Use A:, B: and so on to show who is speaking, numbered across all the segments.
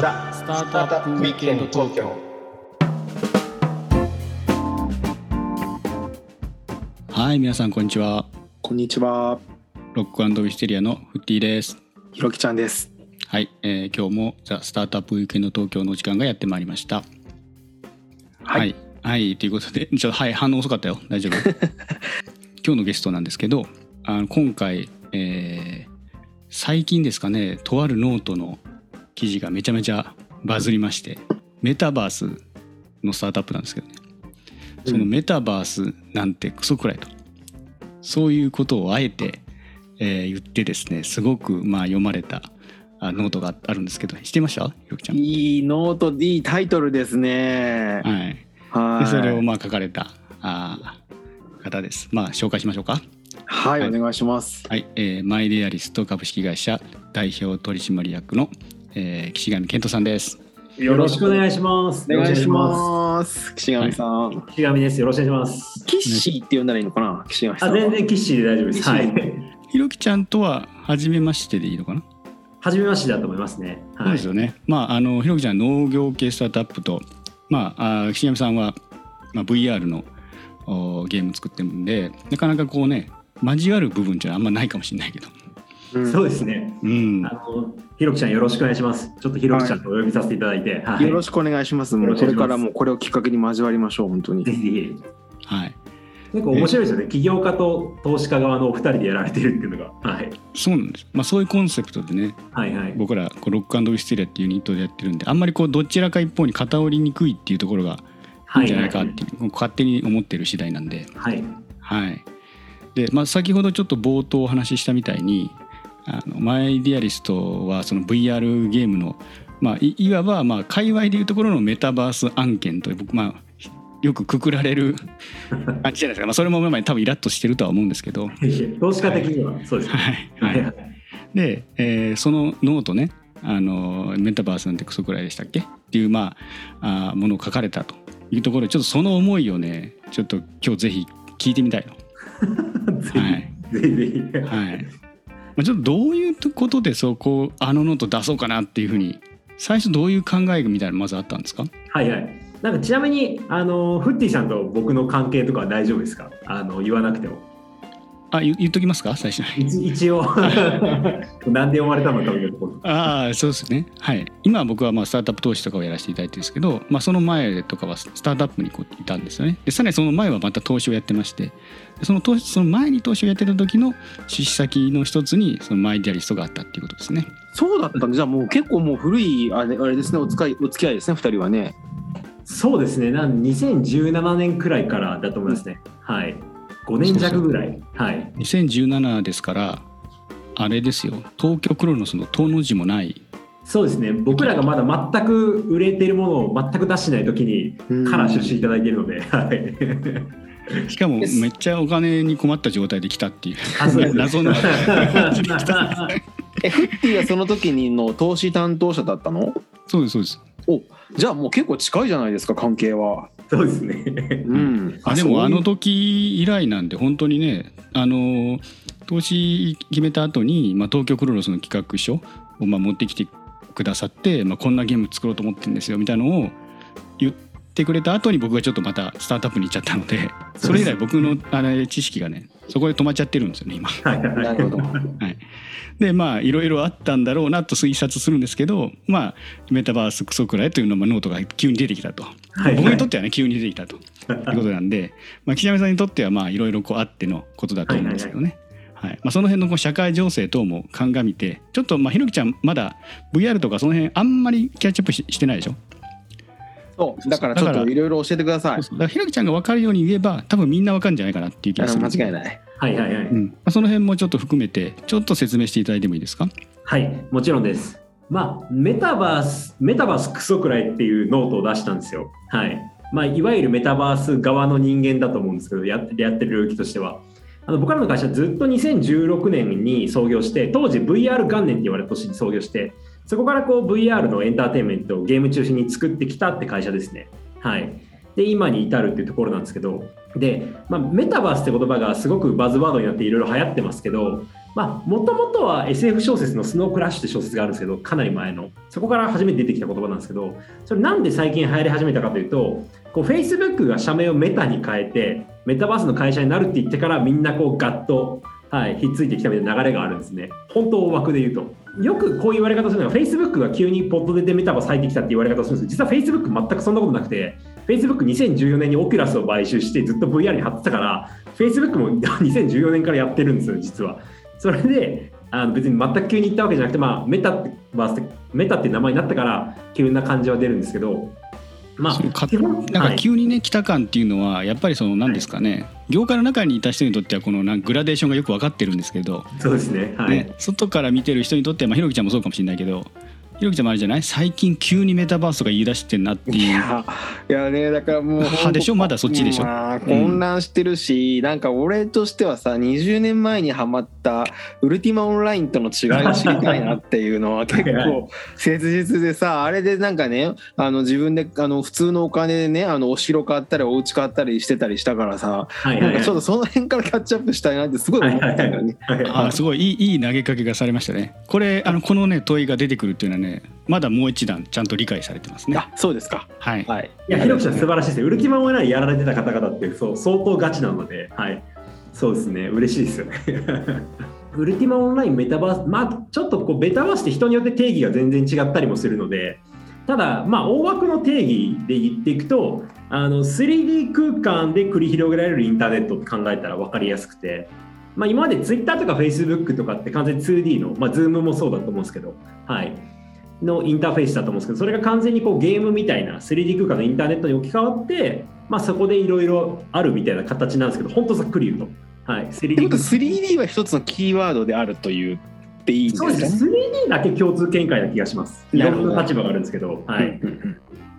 A: ザ・スタートアップウィークエンド東京
B: はい、皆さんこんにちは。
C: こんにちは、
B: ロックウィステリアのフッティです。
C: ひろきちゃんです。
B: はい、えー今日もザ・スタートアップウィークエンド東京のお時間がやってまいりました。
C: はい
B: はい、はいということで、ちょっとはい反応遅かったよ。大丈夫。今日のゲストなんですけど、あの今回、えー最近ですかね、とあるノートの記事がめちゃめちゃバズりまして、メタバースのスタートアップなんですけどね。そのメタバースなんてクソくらえと。そういうことをあえて、えー言ってですねすごくまあ読まれたあノートがあるんですけど知ってました？ひろきちゃん。
C: いい note、いいタイトルですね。
B: はい、
C: はい。
B: でそれをまあ書かれたあー方です。まあ紹介しましょうか。
C: はい、
B: はい
C: お願いします。
B: はい、えーマイデアリスト株式会社代表取締役の、えー岸上健人さんです。
D: よろしくお願いします。
C: お願いし
D: す。
C: ます。岸上さん。
D: 岸上です。よろしくお願いします。
C: キッシーって呼んだらいいのかな、岸上さん
D: あ、
C: は。
D: 全然キッシーで大丈夫です。はい。
B: ひろきちゃんとは初めましてでいいのかな？
D: 初めましてだと思いますね。
B: そう
D: はい。
B: ですよね。まああのひろきちゃんは農業系スタートアップと、まああー岸上さんは、まあ、VR のおゲーム作ってるんでなかなかこうね交わる部分っていうのはあんまないかもしれないけど。
C: うん
D: そうですね。
B: うん
D: あ。の、ひろきちゃんよろしくお願いします。ちょっとひろきちゃんとお呼びさせていただいて。はい。
C: よろしくお願いします。もうこれからもこれをきっかけに交わりましょう、本当に
D: ぜ。ひぜひ。
B: はい。
D: なんか面白いですよね。起業家と投資家側のお二人でやられてるっていうのが。はい。
B: そうなんです。まあそういうコンセプトでね、
D: はいはい。
B: 僕らこうロックウィステリアっていうユニットでやってるんで、あんまりこうどちらか一方に偏りにくいっていうところがいいんじゃないかっていう、こう勝手に思ってる次第なんで、
D: はい。
B: はい。で、まあ先ほどちょっと冒頭お話ししたみたいに、あの MyDearest はその VR ゲームのまあいいわばまあ界隈でいうところのメタバース案件と僕まあよくくくられる 感じじゃないですか。まあそれもまあ多分イラッとしてるとは思うんですけど、
D: 投資家的にはそうですね。
B: はいはい
D: はい。
B: で、えーそのノートねあのメタバースなんてクソくらえでしたっけ？っていう、まあ、あーものを書かれたというところでちょっとその思いをねちょっと今日ぜひ聞いてみたいの。
D: ぜ
B: はい
D: ひぜひぜひ。
B: はいまあ、ちょっとどういうことでそこあのノート出そうかなっていうふうに最初どういう考えみたいなのまずあったんですか？
D: はいはい。なんかちなみにあのフッティさんと僕の関係とかは大丈夫ですか？あの言わなくても。
B: あ言言っときますか？最初に。
D: 一一応 なんで読まれたのかみたいなところ。
B: ああそうですねはい今僕はまあスタートアップ投資とかをやらせていただいてるんですけど、まあ、その前とかはスタートアップにこういたんですよねでさらにその前はまた投資をやってましてでその投資その前に投資をやってた時の出資先の一つにそのマイディアリストがあったっていうことですね
C: そうだったんで、じゃあもう結構もう古いあれあれですね、お付き合いお付き合いですね、二人はね。
D: そうですね。なん2017年くらいからだと思いますね。はい。5年弱ぐらい。はい。
B: 2017ですからあれですよ東京クロノスの「東の字もない
D: そうですね。僕らがまだ全く売れているものを全く出してない時に
C: うん
D: から出資いただいているので、はい。
B: しかもめっちゃお金に困った状態で来たっていう
D: あそうです
B: 謎の
C: え、フッティはその時にの投資担当者だったの？
B: そうですそうです
C: おじゃあもう結構近いじゃないですか、関係は。
D: そうですね。
C: うん。
B: あでもあの
C: と
B: 時以来なんで本当にねあの投資決めた後に、まあ、東京クロノスの企画書をまあ持ってきてくださって、まあ、こんなゲーム作ろうと思ってるんですよみたいなのを言ってくれた後に僕がちょっとまたスタートアップに行っちゃったのでそれ以来僕のあれ知識がねそこで止まっちゃってるんですよね今。
D: はいはい。
C: なるほど。
B: はい、でまあいろいろあったんだろうなと推察するんですけどまあメタバースクソくらえというのもノートが急に出てきたと、
D: はい
B: 僕にとってはね急に出てきたと。い。うことなんで、まあ、岸上さんにとってはまあいろいろこうあってのことだと思うんですけどね。はいまあ、その辺のこう社会情勢等も鑑みてちょっとまあひろきちゃんまだ VR とかその辺あんまりキャッチアップししてないでしょ？
C: そう、だからちょっ
B: だから
C: といろいろ教えてください
B: だからひろきちゃんが分かるように言えば多分みんな分かるんじゃないかなっていう気がする
C: 間違いない。
D: はいはいはい。
B: うんまあ、その辺もちょっと含めてちょっと説明していただいてもいいですか？
D: はい、もちろんです。まあ、メタバース、メタバースクソくらえっていうノートを出したんですよ。はい。まあ、いわゆるメタバース側の人間だと思うんですけど、やってやってる領域としては。あの僕らの会社ずっと2016年に創業して、当時 VR 元年って言われた年に創業して、そこからこう VR のエンターテインメントをゲーム中心に作ってきたって会社ですね。はい。で、今に至るっていうところなんですけど、で、まあ、メタバースって言葉がすごくバズワードになっていろいろ流行ってますけど、もともとは SF 小説のスノークラッシュって小説があるんですけど、かなり前の。そこから初めて出てきた言葉なんですけど、それなんで最近流行り始めたかというと、こう Facebook が社名をメタに変えて、メタバースの会社になるって言ってからみんなこうガッと、はい、ひっついてきたみたいな流れがあるんですね。本当大枠で言うと。よくこういう言われ方するのが、Facebook が急にポッドでメタバー咲いてきたって言われ方をするんです実は Facebook 全くそんなことなくて、Facebook2014 年にオキュラスを買収してずっと VR に貼ってたから、Facebook も 2014年からやってるんですよ、実は。それであの別に全く急に言ったわけじゃなくて、まあ、メタバースってメタって名前になったから急な感じは出るんですけどまあ
B: なん
D: はい。
B: か急にね来た感っていうのはやっぱりその何ですかね、業界の中にいた人にとってはこのなグラデーションがよく分かってるんですけど、
D: そうですね。はい、
B: ね、外から見てる人にとっては、まあ、ひろきちゃんもそうかもしれないけどひろきちゃんもあれじゃない？最近急にメタバースとか言い出してんなって
C: い
B: いう。
C: やいやねだからもう
B: 派でしょ？まだそっちでしょ？
C: まあ混乱してるし、なんか俺としてはさ20年前にハマったウルティマオンラインとの違いを知りたいなっていうのは結構切実でさあれでなんかねあの自分であの普通のお金でねあのお城買ったりお家買ったりしてたりしたからさ
D: はいはいはい
C: なんかちょっとその辺からキャッチアップしたいなってすごい思ったんだよね。
D: はい
B: あすごいいいいい投げかけがされましたね。これあのこのね問いが出てくるっていうのはねまだもう一段ちゃんと理解されてますね。
C: あそうですか。
B: はい。
C: はい。
D: いや、ひろきさん素晴らしいですよ。ウルティマオンラインやられてた方々ってそう相当ガチなので、はい。そうですね。嬉しいですよね。ウルティマオンラインメタバース、まあ、ちょっとこうメタバースって人によって定義が全然違ったりもするので、ただ、まあ、大枠の定義で言っていくと、あの 3D 空間で繰り広げられるインターネットって考えたら分かりやすくて、まあ、今まで Twitter とか Facebook とかって完全に 2D の、まあ、Zoom もそうだと思うんですけど、はい、のインターフェースだと思うんですけどそれが完全にこうゲームみたいな 3D 空間のインターネットに置き換わって、まあ、そこでいろいろあるみたいな形なんですけど本当ざっくり言うと、はい、
C: って
D: 3D
C: こと
D: 空間
C: 3D は一つのキーワードであると言っていいんですかね。
D: そうです 3D だけ共通見解な気がします。いろんな立場があるんですけど、はい、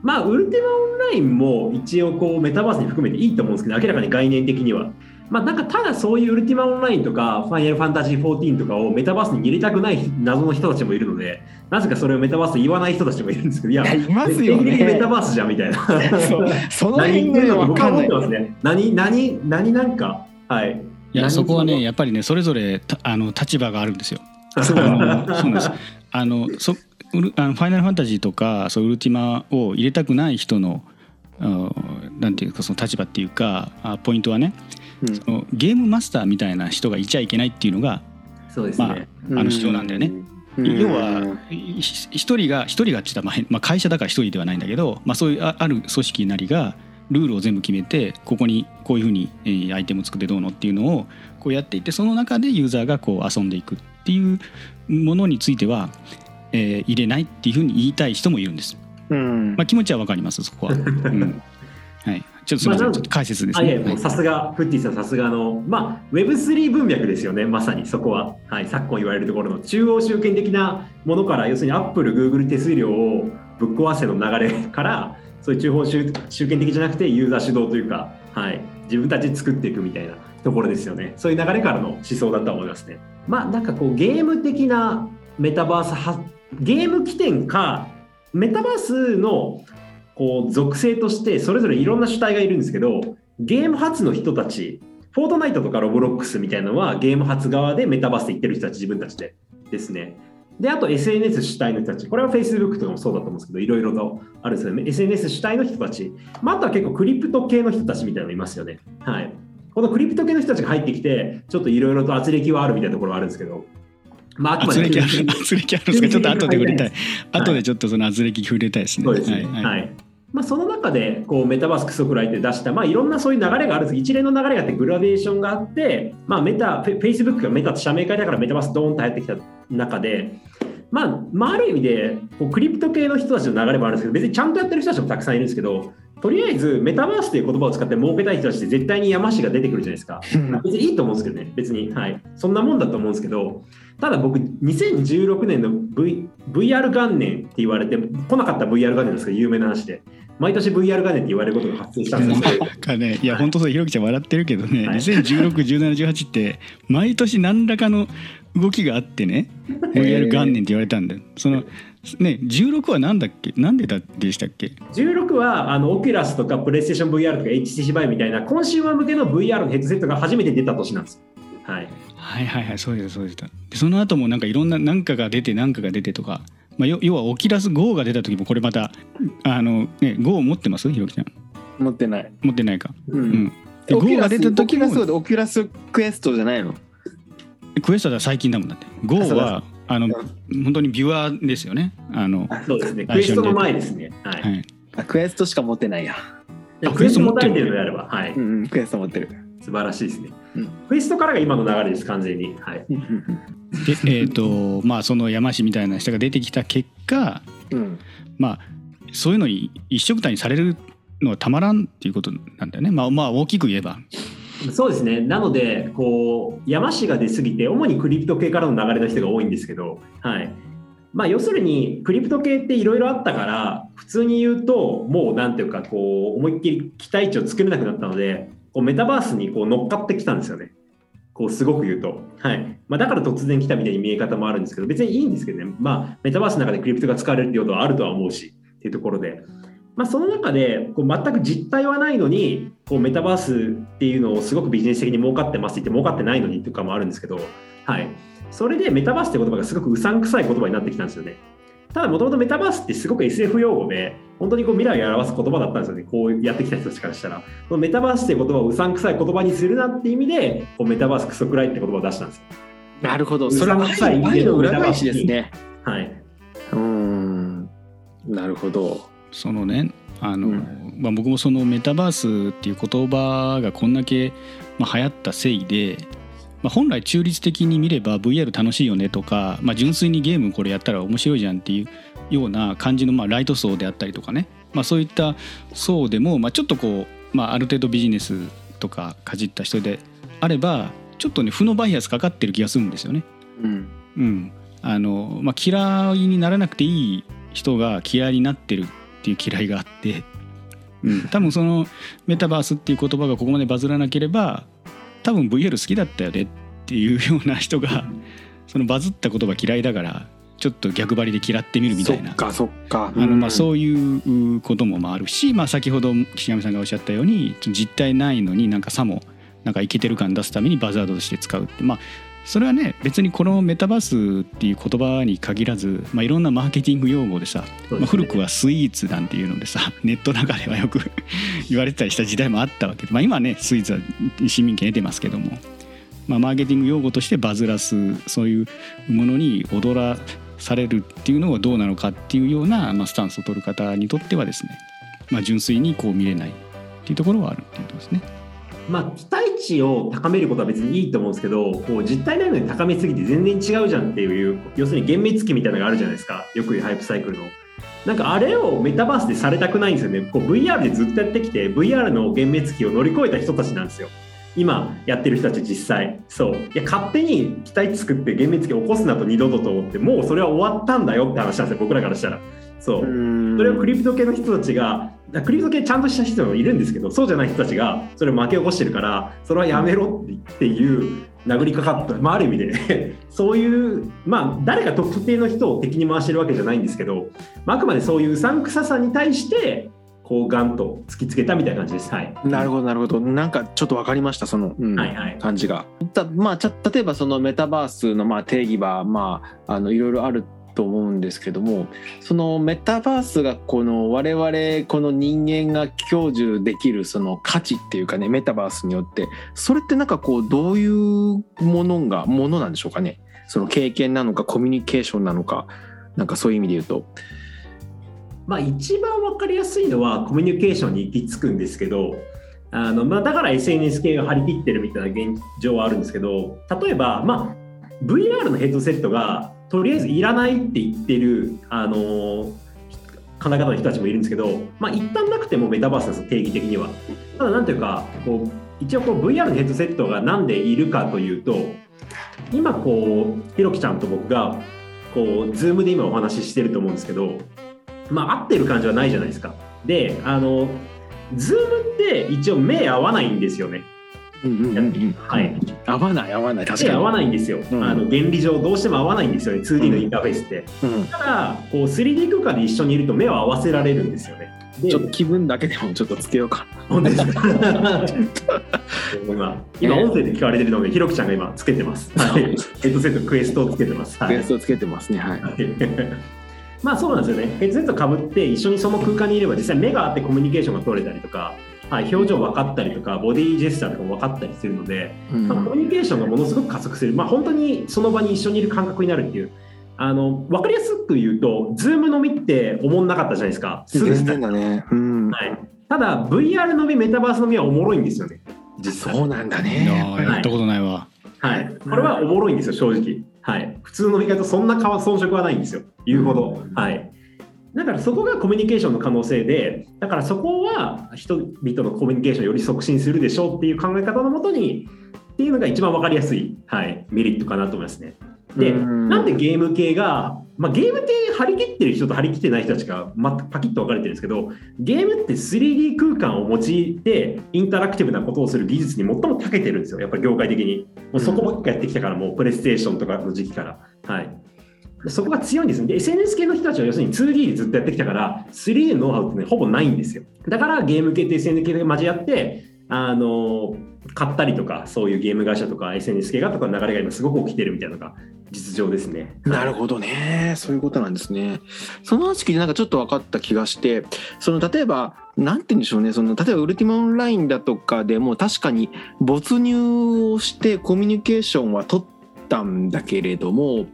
D: まあウルティマオンラインも一応こうメタバースに含めていいと思うんですけど明らかに概念的には。まあ、なんかただそういうウルティマオンラインとかファイナルファンタジー14とかをメタバースに入れたくない謎の人たちもいるのでなぜかそれをメタバースと言わない人たちもいるんですけどいや
C: いやいますよね。
D: メタバースじゃんみたいな。
C: その
D: 何
C: 辺が分かんない。
D: 思ってますね。何何何なんかはい。
B: いや
D: 何
B: そこはねやっぱりねそれぞれたあの立場があるんですよ。
C: そう
B: あのそうなんです。あのそウルあのファイナルファンタジーとかそうウルティマを入れたくない人のあなんていうかその立場っていうかあポイントはね、
C: うん。
B: そのゲームマスターみたいな人がいちゃいけないっていうのが
D: そうですね、
B: あの主張なんだよね。
C: うん。
B: 要は一人が一人がって言ったらまあ変まあ会社だから一人ではないんだけど、まあ、そういうあある組織なりがルールを全部決めてここにこういうふうに、えーアイテムを作ってどうのっていうのをこうやっていってその中でユーザーがこう遊んでいくっていうものについては、えー入れないっていうふうに言いたい人もいるんです。
C: うん。
B: まあ、気持ちはわかりますそこは。うん。はい、ちょっとま
D: あ
B: ちょっと解説ですね。
D: さすがフッティさんさすがのまあ Web3 文脈ですよね。まさに。そこは、はい、昨今言われるところの中央集権的なものから要するに Apple、Google 手数料をぶっ壊せの流れからそういう中央集集権的じゃなくてユーザー主導というか、はい、自分たちで作っていくみたいなところですよね。そういう流れからの思想だとは思いますね。まあなんかこうゲーム的なメタバースはゲーム起点かメタバースのこう属性としてそれぞれいろんな主体がいるんですけどゲーム発の人たちフォートナイトとかロブロックスみたいなのはゲーム発側でメタバースで行ってる人たち自分たちで。ですね。であと SNS 主体の人たち。これは Facebook とかもそうだと思うんですけどいろいろとあるんですよね。SNS 主体の人たち、まあ、あとは結構クリプト系の人たちみたいなのいますよね。はい。このクリプト系の人たちが入ってきてちょっといろいろと圧力はあるみたいなところはあるんですけど。まああくまで
B: 圧力ある圧力あるんですかちょっと後で触れたい。後でちょっとその圧力触れたいですね。
D: そうですね。
B: はい。
D: はい。
B: はい
D: まあ、その中でこうメタバースクソクライって出した、まあ、いろんなそういう流れがあるんです。一連の流れがあってグラデーションがあって、まあ、メタフェイスブックがメタと社名変えだからメタバースドーンと入ってきた中で、まあ、まあ、ある意味でこうクリプト系の人たちの流れもあるんですけど別にちゃんとやってる人たちもたくさんいるんですけどとりあえずメタバースという言葉を使って儲けたい人たちって絶対に山師が出てくるじゃないですか。別にいいと思うんですけどね、別に、はい、そんなもんだと思うんですけど、ただ僕、2016年の、v、VR 元年って言われて、来なかった VR 元年ですけど、有名な話で、毎年 VR 元年って言われることが発生したんですけど、
B: なんかね、いや本当そうひろきちゃん笑ってるけどね、
D: はい
B: 2016、17、18って毎年何らかの動きがあってね、VR 元年って言われたんだよ。そのね16はなんだっけ、なんでだでしたっけ
D: ？16はあのオキュラスとかプレイステーション VR とか HTC バイみたいなコンシューマー向けの VR のヘッドセットが初めて出た年なんです。はい。
B: はいはいはいそうですそうですでその後もなんかいろんな何かが出て何かが出てとか、まあ、よ要はオキラス GO が出た時もこれまたあのね Go 持ってます？ひろきちゃん
C: 持ってない。
B: 持ってないか
C: う
B: うんんで
C: オ
B: GO が出た時も
C: Oculus Quest じゃないの？
B: Quest は最近だもんだって GO
C: あそう
B: はあの本当にビューアーですよねあの
D: そうですね。
B: あ
D: Quest の前ですね。はい。
B: はい
C: あ Quest しか持ってないや。
D: で Quest 持たれてるのであれば、はい。
C: うんうん、 Quest 持ってる。
D: 素晴らしいですね。
C: うん
D: Quest からが今の流れです、完全に。はい。
B: でえっ、とまあその山師みたいな人が出てきた結果
C: うん。
B: まあそういうのに一緒くたにされるのはたまらんっていうことなんだよねまあまあ大きく言えば
D: そうですね。なので、こう、山氏が出すぎて、主にクリプト系からの流れの人が多いんですけど、はい。まあ、要するに、クリプト系っていろいろあったから、普通に言うと、もうなんていうか、こう、思いっきり期待値を作れなくなったので、こうメタバースにこう乗っかってきたんですよね。こう、すごく言うと。はい。まあ、だから突然来たみたいに見え方もあるんですけど、別にいいんですけどね。まあ、メタバースの中でクリプトが使われるっていうことはあるとは思うし、っていうところで。まあ、その中でこう全く実態はないのにこうメタバースっていうのをすごくビジネス的に儲かってますって言って儲かってないのにとかもあるんですけど、はい、それでメタバースって言葉がすごくうさんくさい言葉になってきたんですよね。ただもともとメタバースってすごく SF 用語で本当にこう未来を表す言葉だったんですよねこうやってきた人たちからしたらこのメタバースって言葉をうさんくさい言葉にするなって意味でこうメタバースクソくらいって言葉を出したんですよ。
C: なるほど。それは愛の裏返しですね。
D: はい、
C: うーん。なるほど。
B: そのねあの、
C: うん
B: まあ、僕もそのメタバースっていう言葉がこんだけ、まあ、流行ったせいで、まあ、本来中立的に見れば VR 楽しいよねとか、まあ、純粋にゲームこれやったら面白いじゃんっていうような感じの、まあ、ライト層であったりとかね、まあ、そういった層でも、まあ、ちょっとこう、まあ、ある程度ビジネスとかかじった人であればちょっとね負のバイアスかかってる気がするんですよね。
C: うん。
B: うんあのまあ、嫌いにならなくていい人が嫌いになってるっていう嫌いがあって、うん、多分そのメタバースっていう言葉がここまでバズらなければ多分 VR 好きだったよねっていうような人がそのバズった言葉嫌いだからちょっと逆張りで嫌ってみるみたいな。
C: そっかそっか。
B: あのまあ
C: う
B: そういうこともまああるし、まあ、先ほど岸上さんがおっしゃったように実態ないのになんかさもなんかイケてる感出すためにバズワードとして使うって。まあそれはね別にこのメタバースっていう言葉に限らず、まあ、いろんなマーケティング用語でさ、
D: ね
B: まあ、古くはスイーツなんていうのでさ ネットの中ではよく 言われてたりした時代もあったわけで、まあ、今はねスイーツは市民権得てますけども、まあ、マーケティング用語としてバズらすそういうものに踊らされるっていうのがどうなのかっていうような、まあ、スタンスを取る方にとってはですね、まあ、純粋にこう見れないっていうところはあるっていうことですね。
D: まあ、期待値を高めることは別にいいと思うんですけどこう実態ないのに高めすぎて全然違うじゃんっていう要するに厳密期みたいなのがあるじゃないですかよく言うハイプサイクルの。なんかあれをメタバースでされたくないんですよね。こう VR でずっとやってきて VR の厳密期を乗り越えた人たちなんですよ。今やってる人たち実際そういや勝手に期待値作って厳密期を起こすなと二度とと思ってもうそれは終わったんだよって話なんですよ僕らからしたらそう。
C: うん。
D: それをクリプト系の人たちがクリプト系ちゃんとした人もいるんですけどそうじゃない人たちがそれを巻き起こしてるからそれはやめろっていう殴りかかった、まあ、ある意味で。そういうまあ誰が特定の人を敵に回してるわけじゃないんですけど、まあ、あくまでそういううさんくささに対してこうガンと突きつけたみたいな感じです。はい、
C: なるほどなるほど。なんかちょっとわかりましたその、うん
D: はいはい。
C: 感じが。たまあちゃ例えばそのメタバースのまあ定義はまああのいろいろあると思うんですけどもそのメタバースがこの我々この人間が享受できるその価値っていうかねメタバースによってそれってなんかこうどういうものがものなんでしょうかね？その経験なのかコミュニケーションなのかなんかそういう意味で言うと。
D: まあ、一番分かりやすいのはコミュニケーションに行き着くんですけどあの、まあ、だから SNS 系が張り切ってるみたいな現状はあるんですけど例えば、まあ、VR のヘッドセットがとりあえずいらないって言ってるあの考え方の人たちもいるんですけど、まあ、一旦なくてもメタバースです定義的には。ただなんていうかこう一応こう VR のヘッドセットがなんでいるかというと今こうひろきちゃんと僕がこう Zoom で今お話ししてると思うんですけどまあ、会ってる感じはないじゃないですか。で、あの、 Zoom って一応目合わないんですよね。
C: うんうんうんうん
D: はい。
C: 合わない合わない確かに。
D: 目合わないんですよ。
C: うん
D: あの原理上どうしても合わないんですよね。2D のインターフェースって。
C: うん
D: ただ、こう 3D 空間で一緒にいると目を合わせられるんですよね。で
C: ちょっと気分だけでもちょっとつけようか。
D: 本当ですか 今、今音声で聞かれてるので、ひろきちゃんが今つけてます。はい。ヘッドセットクエストをつけてます。はい
C: ベー。スをつけてますねはい
D: まあそうなんですよね。ヘッドセットかぶって一緒にその空間にいれば実際目があってコミュニケーションが取れたりとか、はい、表情分かったりとかボディジェスチャーとかも分かったりするので、
C: うん。
D: まあ、コミュニケーションがものすごく加速する、まあ、本当にその場に一緒にいる感覚になるっていう。あの分かりやすく言うと、ズーム飲みって思んなかったじゃないですか。すぐ
C: 全然だね。うん。
D: はい、ただ、VR 飲み、メタバース飲みはおもろいんですよね、実際。
C: そうなんだ
B: い
C: ね
B: やったことないわ。
D: はい、これはおもろいんですよ、正直。はい、普通の飲み会とそんな変わ遜色はないんですよ、言うほど。はい、だからそこがコミュニケーションの可能性で、だからそこは人々のコミュニケーションをより促進するでしょうっていう考え方のもとに、っていうのが一番分かりやすい、はい、メリットかなと思いますね。で、
C: うん
D: なんでゲーム系が、まあ、ゲームって張り切ってる人と張り切ってない人たちが、ま、パキッと分かれてるんですけど、ゲームって 3D 空間を用いてインタラクティブなことをする技術に最も長けてるんですよ、やっぱり業界的に。もうそこばっかやってきたから、もうプレイステーションとかの時期から。はい。そこが強いんです。で、SNS 系の人たちは要するに 2D でずっとやってきたから、3D のノウハウってね、ほぼないんですよ。だからゲーム系と SNS 系が交わって、あの買ったりとか、そういうゲーム会社とか SNS 系がとか流れが今すごく起きてるみたいなのが実情ですね。
C: なるほどねそういうことなんですねその話聞いてなんかちょっと分かった気がしてその例えばなんて言うんでしょうねその例えばウルティマオンラインだとかでも確かに没入をしてコミュニケーションは取ってたんだけれども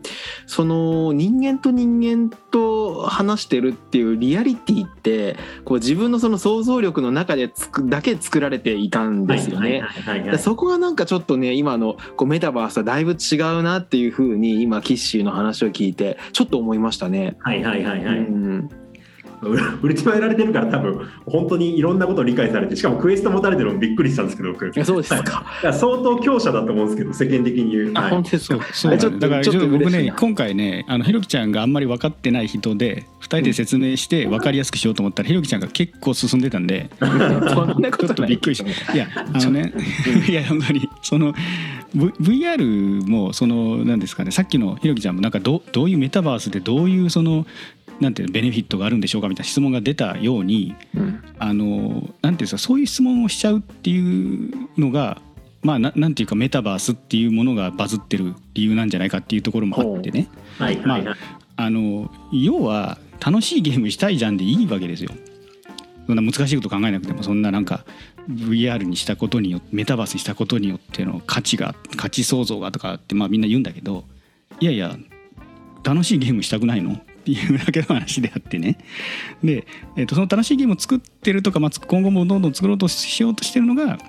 C: その人間と人間と話してるっていうリアリティってこう自分のその想像力の中でつくだけ作られていたんですよね。そこがなんかちょっとね今のこうメタバースはだいぶ違うなっていうふうに今キッシーの話を聞いてちょっと思いましたね。
D: はいはいはいはい。
C: うん
D: ウルウルティマやられてるから多分本当にいろんなことを理解されてしかもクエスト持たれてるのもびっくりしたんですけど僕。
C: いやそうですか？
D: 相当強者だと思うんですけど世間的に。言う、
C: あ
D: はい。
C: 本当ですか。
B: そう
C: ちょっと
B: だから
C: ちょっと
B: 僕ね今回ねあのひろきちゃんがあんまり分かってない人で2人で説明して分かりやすくしようと思ったらひろきちゃんが結構進んでたんで。
C: そんなこ
B: ちょっ
C: と
B: びっくりした。いやあのね いや本当にその、v、VR もそのなんですかねさっきのひろきちゃんもなんかどどういうメタバースでどういうそのなんていうのベネフィットがあるんでしょうかみたいな質問が出たように
C: うん。
B: あのなんていうんですかそういう質問をしちゃうっていうのがまあななんていうかメタバースっていうものがバズってる理由なんじゃないかっていうところもあってね。
D: はい。はい。はい。
B: あの要は楽しいゲームしたいじゃんでいいわけですよ。そんな難しいこと考えなくてもそんななんか VR にしたことによってメタバースにしたことによっての価値が価値創造がとかってまあみんな言うんだけどいやいや楽しいゲームしたくないの？っていうだけの話であってねで、えっとその楽しいゲームを作ってるとか、まあ、今後もどんどん作ろうとしようとしてるのが、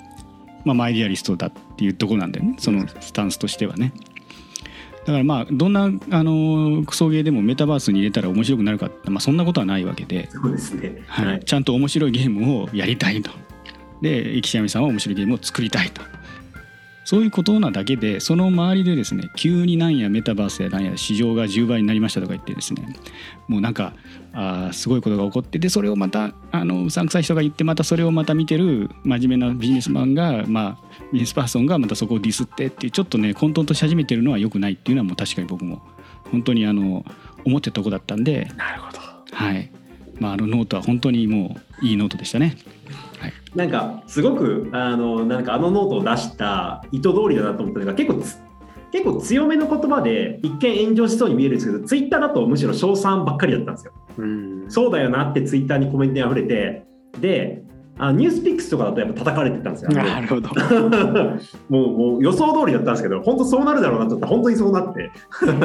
B: まあ、マイディアリストだっていうところなんだよねそのスタンスとしてはね。だからまあどんなあのクソゲーでもメタバースに入れたら面白くなるかって、まあ、そんなことはないわけで、
D: そうですね
B: はい
D: はい
B: ちゃんと面白いゲームをやりたいと。で岸上さんは面白いゲームを作りたいと。そういうことなだけでその周りでですね急になんやメタバースやなんや市場が10倍になりましたとか言ってですねもうなんかあーすごいことが起こってでそれをまたあのうさんくさい人が言ってまたそれをまた見てる真面目なビジネスマンがまあビジネスパーソンがまたそこをディスってっていうちょっとね混沌とし始めてるのは良くないっていうのはもう確かに僕も本当にあの思ってたとこだったんで
C: なるほど。
B: はいまああのノートは本当にもういいノートでしたね。はい
D: なんかすごくあのなんかあのノートを出した意図通りだなと思ったのが結構つ結構強めの言葉で一見炎上しそうに見えるんですけどツイッターだとむしろ称賛ばっかりだったんですよ。
C: うん
D: そうだよなってツイッターにコメントに溢れてであ NewsPicks とかだとやっぱ叩かれてたんですよ。
C: なるほど。
D: もうもう予想通りだったんですけど本当そうなるだろうなと思ったら本当にそうなってちょっ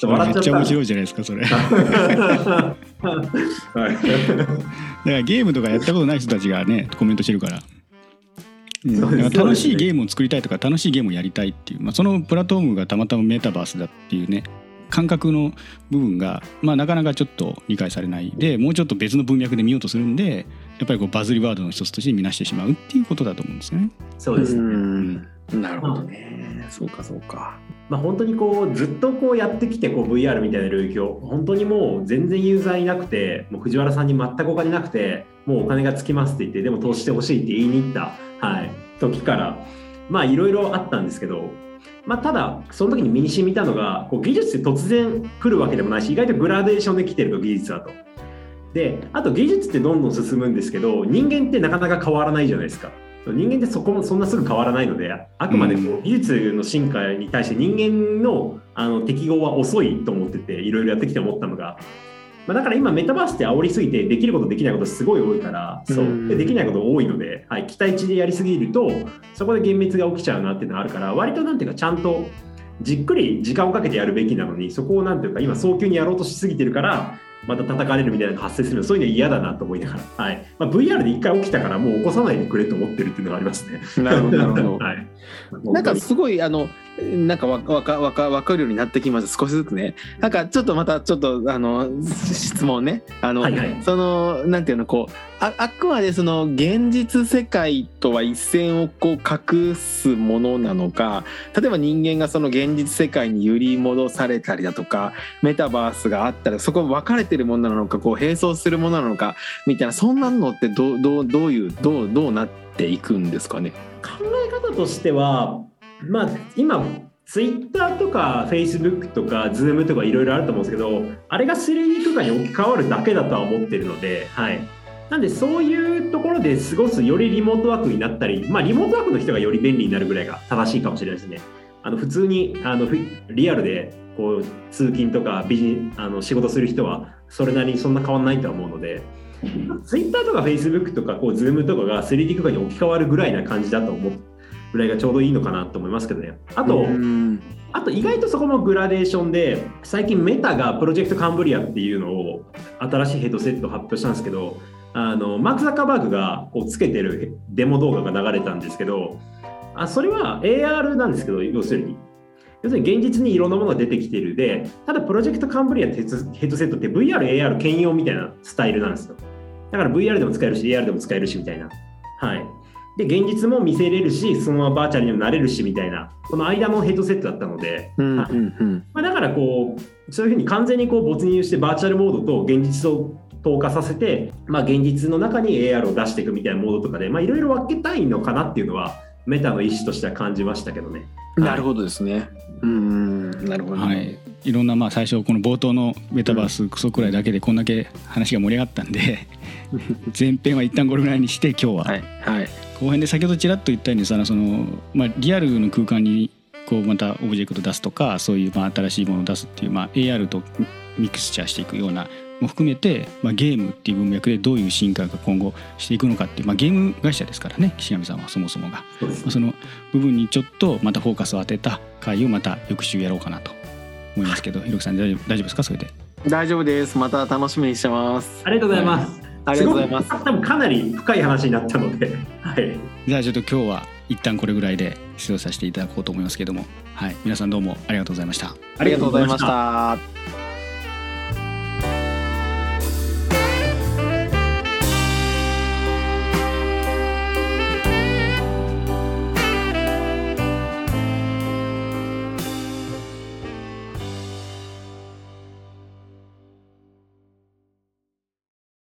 D: と笑っちゃった。
B: めっちゃ面白いじゃないですかそれ。だか
D: はい
B: らゲームとかやったことない人たちがねコメントしてるから。うん
D: そうです
B: だから楽しいゲームを作りたいとか楽しいゲームをやりたいっていう、まあ、そのプラットフォームがたまたまメタバースだっていうね感覚の部分が、まあ、なかなかちょっと理解されないでもうちょっと別の文脈で見ようとするんでやっぱりこうバズりワードの一つとして見なしてしまうっていうことだと思うんですよね。
D: そうですね。
C: うんなるほどね。そうかそうか。
D: まあ、本当にこうずっとこうやってきてこう VR みたいな領域を本当にもう全然ユーザーいなくてもう藤原さんに全くお金なくてもうお金がつきますって言ってでも投資してほしいって言いに行った、はい、時からまあいろいろあったんですけど、まあ、ただその時に身に染みたのがこう技術って突然来るわけでもないし意外とグラデーションで来てると技術だと。であと技術ってどんどん進むんですけど人間ってなかなか変わらないじゃないですか人間ってそこもそんなすぐ変わらないのであくまでこう技術の進化に対して人間のあの適合は遅いと思ってていろいろやってきて思ったのが、まあ、だから今メタバースって煽りすぎてできることできないことすごい多いからそう。
C: うん
D: でできないこと多いので、はい、期待値でやりすぎるとそこで幻滅が起きちゃうなっていうのがあるから割となんていうかちゃんとじっくり時間をかけてやるべきなのにそこをなんていうか今早急にやろうとしすぎてるからまた叩かれるみたいなのが発生するのそういうの嫌だなと思いながら、はい。まあ、VR で一回起きたからもう起こさないでくれと思ってるっていうのがありますね。
C: なるほどなるほど。
D: はい、
C: なんかすごいあのなんかわわかわかわかるようになってきました。少しずつね。なんかちょっとまたちょっとあの質問ね。あの、
D: はいはい。
C: そのなんていうのこうああくまでその現実世界とは一線をこう隠すものなのか例えば人間がその現実世界に揺り戻されたりだとかメタバースがあったらそこ分かれてるものなのかこう並走するものなのかみたいなそんなのってどうどうどういうどうどうなっていくんですかね？
D: 考え方としては、まあ、今、 Twitter とかフェイスブックとか Zoom とかいろいろあると思うんですけど、あれが 3D 空間に置き換わるだけだとは思ってるので、はい。なんで、そういうところで過ごすよりリモートワークになったり、まあ、リモートワークの人がより便利になるぐらいが正しいかもしれないですね。あの普通にあのリアルでこう通勤とかビジあの仕事する人はそれなりにそんな変わらないと思うので、 Twitter とかフェイスブックとかこう Zoom とかが 3D 空間に置き換わるぐらいな感じだと思うぐらいがちょうどいいのかなと思いますけどね。あと、あと意外とそこもグラデーションで最近 Meta が Project Cambria っていうのを新しいヘッドセット発表したんですけどあのマーク・ザッカーバーグがこうつけてるデモ動画が流れたんですけどあそれは AR なんですけど要するに。要するに現実にいろんなものが出てきてる。でただプロジェクトカンブリアヘッドセットって VR、AR 兼用みたいなスタイルなんですよ。だから VR でも使えるし AR でも使えるしみたいな。はい。で現実も見せれるしそのままバーチャルにもなれるしみたいな。この間のヘッドセットだったので、
C: うん
D: はい
C: うん。うん
D: まあ、だからこうそういうふうに完全にこう没入してバーチャルモードと現実を透過させて、まあ、現実の中に AR を出していくみたいなモードとかでまあいろいろ分けたいのかなっていうのはメタの意思としては感じましたけどね。
C: なるほどですね。うん、なるほど、
B: はい、いろんなまあ最初この冒頭のメタバースクソくらいだけでこんだけ話が盛り上がったんで 前編は一旦これぐらいにして今日は。
C: はい、はい、
B: 後編で先ほどちらっと言ったようにさその、まあ、リアルの空間にこうまたオブジェクト出すとかそういうまあ新しいものを出すっていう、まあ、AR とミクスチャーしていくようなも含めて、まあ、ゲームっていう文脈でどういう進化が今後していくのかっていう、まあ、ゲーム会社ですからね岸上さんはそもそもが、ま
D: そうです
B: あ、その部分にちょっとまたフォーカスを当てた回をまた翌週やろうかなと思いますけどひろきさん大丈夫大丈夫ですか？それで
C: 大丈夫です。また楽しみにしてます。
D: ありがとうございます。
C: ありがとうございます。
D: 多分かなり深い話になったので、はい、
B: じゃあちょっと今日は一旦これぐらいで出場させていただこうと思いますけどもはい皆さんどうもありがとうございました
C: ありがとうございました。